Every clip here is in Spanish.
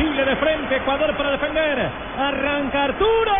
Chile de frente, Ecuador para defender. Arranca Arturo.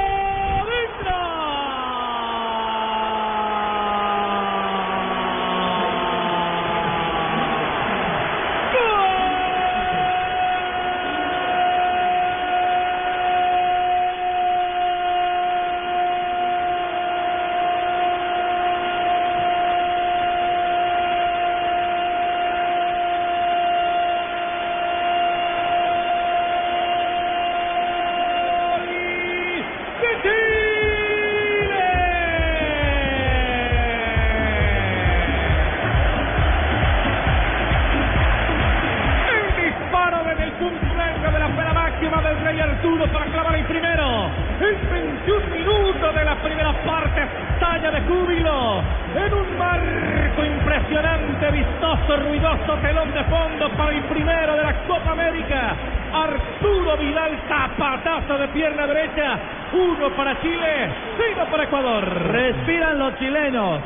Para clavar el primero. El 21 minutos de la primera parte estalla de júbilo. En un marco impresionante, vistoso, ruidoso, telón de fondo para el primero de la Copa América. Arturo Vidal, zapatazo de pierna derecha. Uno para Chile, cero para Ecuador. Respiran los chilenos.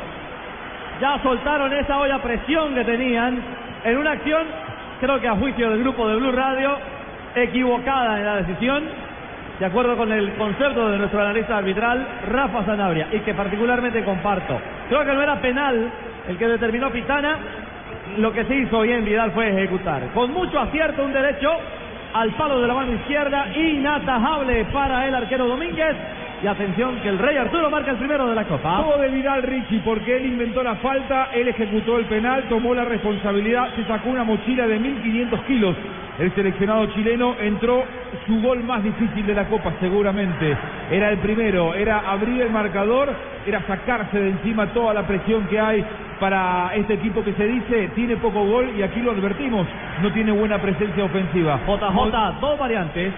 Ya soltaron esa olla presión que tenían en una acción, creo que a juicio del grupo de Blue Radio, equivocada en la decisión, de acuerdo con el concepto de nuestro analista arbitral, Rafa Sanabria, y que particularmente comparto. Creo que no era penal el que determinó Pitana, lo que se hizo bien Vidal fue ejecutar. Con mucho acierto, un derecho al palo de la mano izquierda, inatajable para el arquero Domínguez. Y atención que el Rey Arturo marca el primero de la Copa. Todo de Vidal Richie porque él inventó la falta, él ejecutó el penal, tomó la responsabilidad, se sacó una mochila de 1500 kilos el seleccionado chileno entró su gol más difícil de la Copa, seguramente. Era el primero, era abrir el marcador, era sacarse de encima toda la presión que hay para este equipo que se dice tiene poco gol y aquí lo advertimos, no tiene buena presencia ofensiva. JJ, dos variantes.